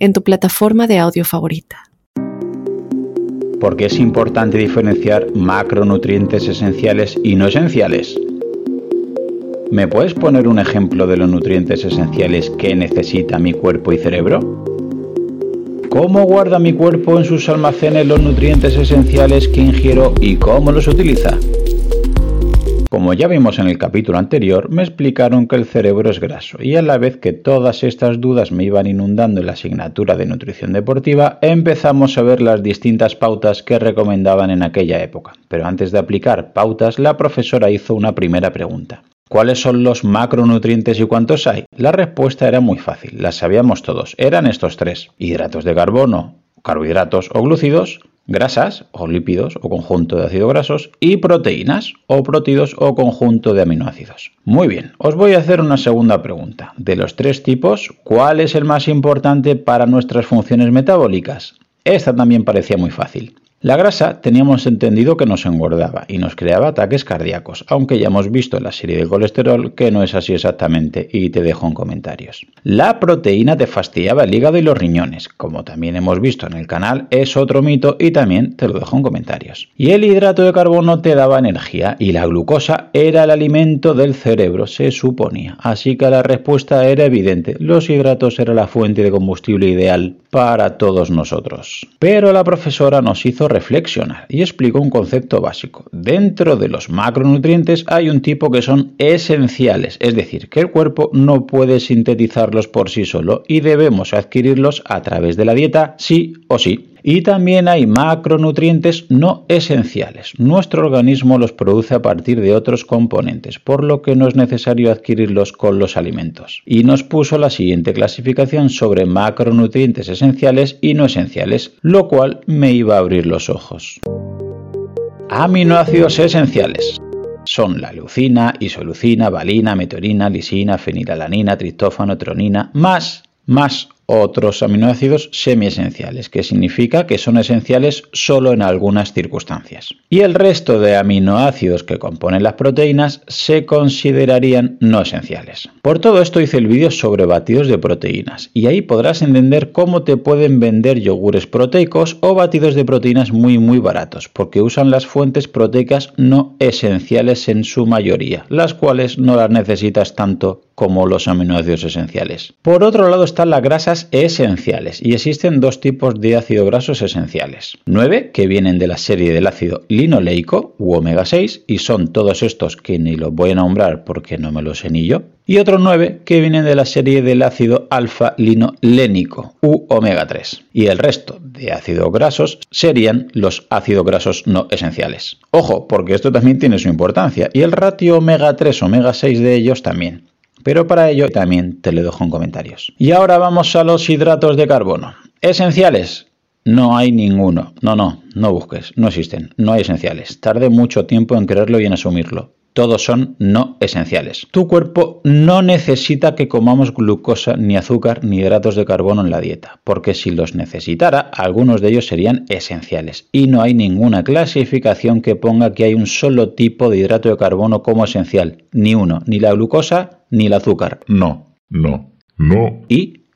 en tu plataforma de audio favorita. ¿Por qué es importante diferenciar macronutrientes esenciales y no esenciales? ¿Me puedes poner un ejemplo de los nutrientes esenciales que necesita mi cuerpo y cerebro? ¿Cómo guarda mi cuerpo en sus almacenes los nutrientes esenciales que ingiero y cómo los utiliza? Como ya vimos en el capítulo anterior, me explicaron que el cerebro es graso y a la vez que todas estas dudas me iban inundando en la asignatura de nutrición deportiva, empezamos a ver las distintas pautas que recomendaban en aquella época. Pero antes de aplicar pautas, la profesora hizo una primera pregunta. ¿Cuáles son los macronutrientes y cuántos hay? La respuesta era muy fácil, las sabíamos todos, eran estos tres, hidratos de carbono, carbohidratos o glúcidos, grasas o lípidos o conjunto de ácidos grasos y proteínas o protidos o conjunto de aminoácidos. Muy bien, os voy a hacer una segunda pregunta. De los tres tipos, ¿cuál es el más importante para nuestras funciones metabólicas? Esta también parecía muy fácil. La grasa teníamos entendido que nos engordaba y nos creaba ataques cardíacos, aunque ya hemos visto en la serie de colesterol que no es así exactamente y te dejo en comentarios. La proteína te fastidiaba el hígado y los riñones, como también hemos visto en el canal, es otro mito y también te lo dejo en comentarios. Y el hidrato de carbono te daba energía y la glucosa era el alimento del cerebro, se suponía. Así que la respuesta era evidente, los hidratos eran la fuente de combustible ideal para todos nosotros. Pero la profesora nos hizo reflexionar y explicó un concepto básico. Dentro de los macronutrientes hay un tipo que son esenciales, es decir, que el cuerpo no puede sintetizarlos por sí solo y debemos adquirirlos a través de la dieta sí o sí. Y también hay macronutrientes no esenciales. Nuestro organismo los produce a partir de otros componentes, por lo que no es necesario adquirirlos con los alimentos. Y nos puso la siguiente clasificación sobre macronutrientes esenciales y no esenciales, lo cual me iba a abrir los ojos. Aminoácidos esenciales son la leucina, isoleucina, valina, meteorina, lisina, fenilalanina, triptófano, tronina, más, más otros aminoácidos semiesenciales, que significa que son esenciales solo en algunas circunstancias. Y el resto de aminoácidos que componen las proteínas se considerarían no esenciales. Por todo esto hice el vídeo sobre batidos de proteínas y ahí podrás entender cómo te pueden vender yogures proteicos o batidos de proteínas muy muy baratos, porque usan las fuentes proteicas no esenciales en su mayoría, las cuales no las necesitas tanto como los aminoácidos esenciales. Por otro lado están las grasas esenciales y existen dos tipos de ácidos grasos esenciales. 9 que vienen de la serie del ácido linoleico u omega 6 y son todos estos que ni los voy a nombrar porque no me los sé ni yo. Y otros 9 que vienen de la serie del ácido alfa linolénico u omega 3. Y el resto de ácidos grasos serían los ácidos grasos no esenciales. Ojo, porque esto también tiene su importancia y el ratio omega 3 omega 6 de ellos también. Pero para ello también te lo dejo en comentarios. Y ahora vamos a los hidratos de carbono. Esenciales. No hay ninguno. No, no, no busques. No existen. No hay esenciales. Tarde mucho tiempo en creerlo y en asumirlo todos son no esenciales. Tu cuerpo no necesita que comamos glucosa, ni azúcar, ni hidratos de carbono en la dieta, porque si los necesitara, algunos de ellos serían esenciales. Y no hay ninguna clasificación que ponga que hay un solo tipo de hidrato de carbono como esencial. Ni uno, ni la glucosa, ni el azúcar. No, no, no. ¿Y?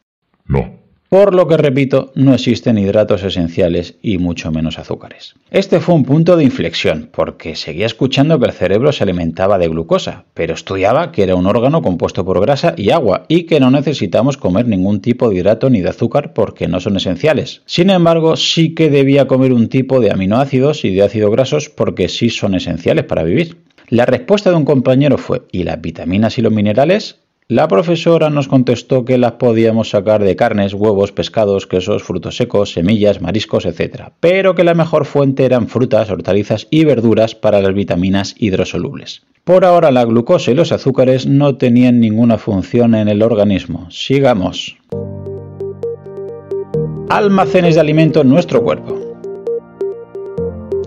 No por lo que repito, no existen hidratos esenciales y mucho menos azúcares. Este fue un punto de inflexión, porque seguía escuchando que el cerebro se alimentaba de glucosa, pero estudiaba que era un órgano compuesto por grasa y agua y que no necesitamos comer ningún tipo de hidrato ni de azúcar porque no son esenciales. Sin embargo, sí que debía comer un tipo de aminoácidos y de ácidos grasos porque sí son esenciales para vivir. La respuesta de un compañero fue, ¿y las vitaminas y los minerales? La profesora nos contestó que las podíamos sacar de carnes, huevos, pescados, quesos, frutos secos, semillas, mariscos, etc., pero que la mejor fuente eran frutas, hortalizas y verduras para las vitaminas hidrosolubles. Por ahora la glucosa y los azúcares no tenían ninguna función en el organismo. Sigamos. Almacenes de alimento en nuestro cuerpo.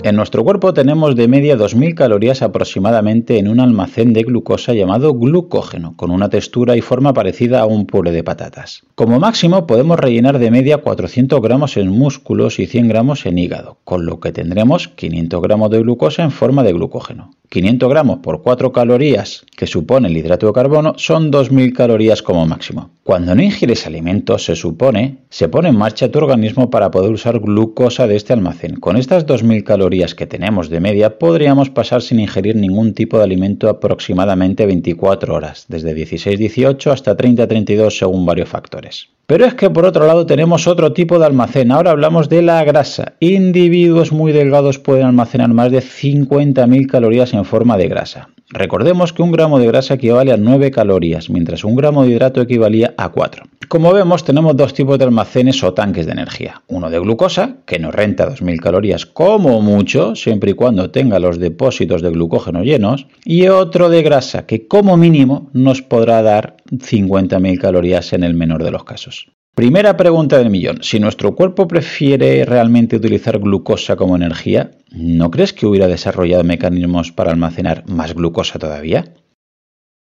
En nuestro cuerpo tenemos de media 2.000 calorías aproximadamente en un almacén de glucosa llamado glucógeno, con una textura y forma parecida a un puré de patatas. Como máximo podemos rellenar de media 400 gramos en músculos y 100 gramos en hígado, con lo que tendremos 500 gramos de glucosa en forma de glucógeno. 500 gramos por 4 calorías que supone el hidrato de carbono son 2.000 calorías como máximo. Cuando no ingieres alimentos, se supone, se pone en marcha tu organismo para poder usar glucosa de este almacén. Con estas 2.000 calorías que tenemos de media, podríamos pasar sin ingerir ningún tipo de alimento aproximadamente 24 horas, desde 16-18 hasta 30-32 según varios factores. Pero es que por otro lado tenemos otro tipo de almacén. Ahora hablamos de la grasa. Individuos muy delgados pueden almacenar más de 50.000 calorías en forma de grasa. Recordemos que un gramo de grasa equivale a 9 calorías, mientras un gramo de hidrato equivalía a 4. Como vemos, tenemos dos tipos de almacenes o tanques de energía. Uno de glucosa, que nos renta 2.000 calorías como mucho, siempre y cuando tenga los depósitos de glucógeno llenos, y otro de grasa, que como mínimo nos podrá dar 50.000 calorías en el menor de los casos. Primera pregunta del millón. Si nuestro cuerpo prefiere realmente utilizar glucosa como energía, ¿no crees que hubiera desarrollado mecanismos para almacenar más glucosa todavía?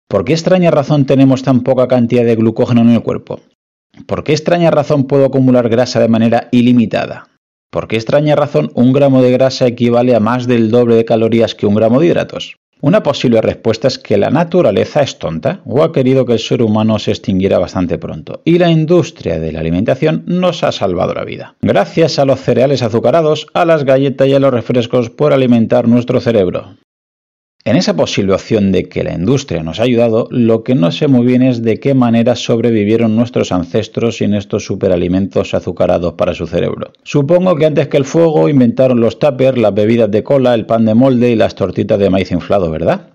¿Por qué extraña razón tenemos tan poca cantidad de glucógeno en el cuerpo? ¿Por qué extraña razón puedo acumular grasa de manera ilimitada? ¿Por qué extraña razón un gramo de grasa equivale a más del doble de calorías que un gramo de hidratos? Una posible respuesta es que la naturaleza es tonta o ha querido que el ser humano se extinguiera bastante pronto y la industria de la alimentación nos ha salvado la vida. Gracias a los cereales azucarados, a las galletas y a los refrescos por alimentar nuestro cerebro. En esa posible opción de que la industria nos ha ayudado, lo que no sé muy bien es de qué manera sobrevivieron nuestros ancestros sin estos superalimentos azucarados para su cerebro. Supongo que antes que el fuego inventaron los tuppers, las bebidas de cola, el pan de molde y las tortitas de maíz inflado, ¿verdad?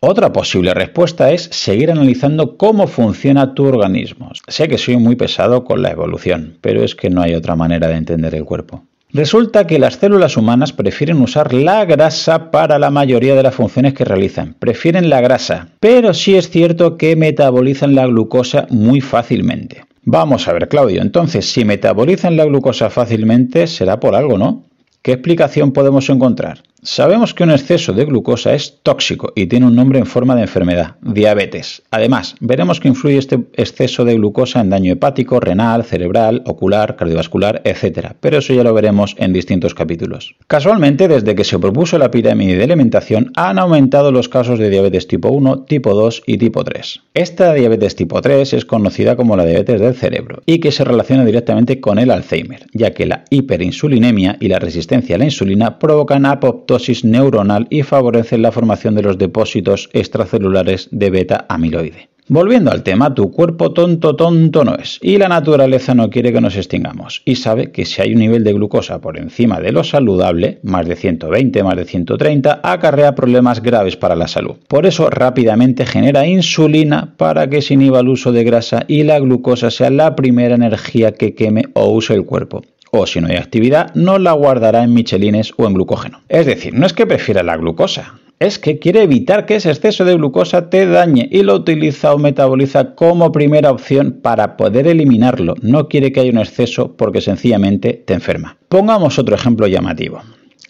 Otra posible respuesta es seguir analizando cómo funciona tu organismo. Sé que soy muy pesado con la evolución, pero es que no hay otra manera de entender el cuerpo. Resulta que las células humanas prefieren usar la grasa para la mayoría de las funciones que realizan. Prefieren la grasa, pero sí es cierto que metabolizan la glucosa muy fácilmente. Vamos a ver, Claudio, entonces si metabolizan la glucosa fácilmente será por algo, ¿no? ¿Qué explicación podemos encontrar? Sabemos que un exceso de glucosa es tóxico y tiene un nombre en forma de enfermedad, diabetes. Además, veremos que influye este exceso de glucosa en daño hepático, renal, cerebral, ocular, cardiovascular, etc. Pero eso ya lo veremos en distintos capítulos. Casualmente, desde que se propuso la pirámide de alimentación, han aumentado los casos de diabetes tipo 1, tipo 2 y tipo 3. Esta diabetes tipo 3 es conocida como la diabetes del cerebro y que se relaciona directamente con el Alzheimer, ya que la hiperinsulinemia y la resistencia a la insulina provocan apoptosis neuronal y favorecen la formación de los depósitos extracelulares de beta amiloide. Volviendo al tema, tu cuerpo tonto tonto no es y la naturaleza no quiere que nos extingamos y sabe que si hay un nivel de glucosa por encima de lo saludable, más de 120, más de 130, acarrea problemas graves para la salud. Por eso rápidamente genera insulina para que se inhiba el uso de grasa y la glucosa sea la primera energía que queme o use el cuerpo o si no hay actividad, no la guardará en michelines o en glucógeno. Es decir, no es que prefiera la glucosa, es que quiere evitar que ese exceso de glucosa te dañe y lo utiliza o metaboliza como primera opción para poder eliminarlo. No quiere que haya un exceso porque sencillamente te enferma. Pongamos otro ejemplo llamativo.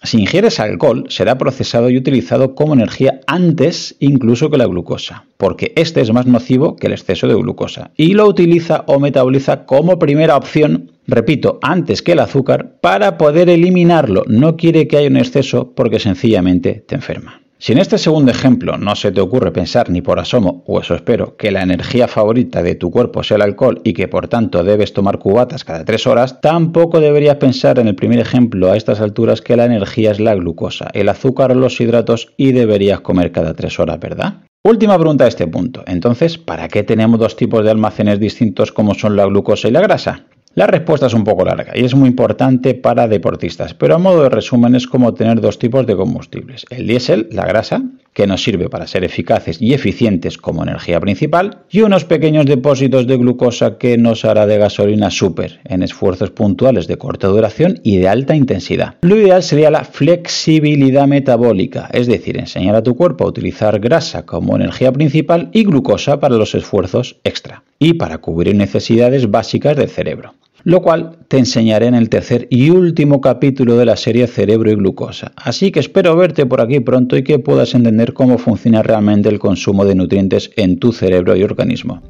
Si ingieres alcohol, será procesado y utilizado como energía antes incluso que la glucosa, porque este es más nocivo que el exceso de glucosa, y lo utiliza o metaboliza como primera opción, repito, antes que el azúcar, para poder eliminarlo. No quiere que haya un exceso porque sencillamente te enferma. Si en este segundo ejemplo no se te ocurre pensar ni por asomo, o eso espero, que la energía favorita de tu cuerpo sea el alcohol y que por tanto debes tomar cubatas cada tres horas, tampoco deberías pensar en el primer ejemplo a estas alturas que la energía es la glucosa, el azúcar o los hidratos y deberías comer cada tres horas, ¿verdad? Última pregunta a este punto. Entonces, ¿para qué tenemos dos tipos de almacenes distintos como son la glucosa y la grasa? La respuesta es un poco larga y es muy importante para deportistas, pero a modo de resumen es como tener dos tipos de combustibles. El diésel, la grasa, que nos sirve para ser eficaces y eficientes como energía principal, y unos pequeños depósitos de glucosa que nos hará de gasolina súper en esfuerzos puntuales de corta duración y de alta intensidad. Lo ideal sería la flexibilidad metabólica, es decir, enseñar a tu cuerpo a utilizar grasa como energía principal y glucosa para los esfuerzos extra y para cubrir necesidades básicas del cerebro. lo cual te enseñaré en el tercer y último capítulo de la serie Cerebro y Glucosa. Así que espero verte por aquí pronto y que puedas entender cómo funciona realmente el consumo de nutrientes en tu cerebro y organismo.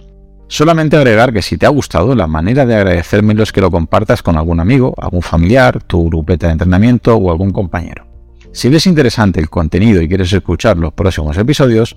Solamente agregar que si te ha gustado, la manera de agradecérmelo es que lo compartas con algún amigo, algún familiar, tu grupeta de entrenamiento o algún compañero. Si ves interesante el contenido y quieres escuchar los próximos episodios,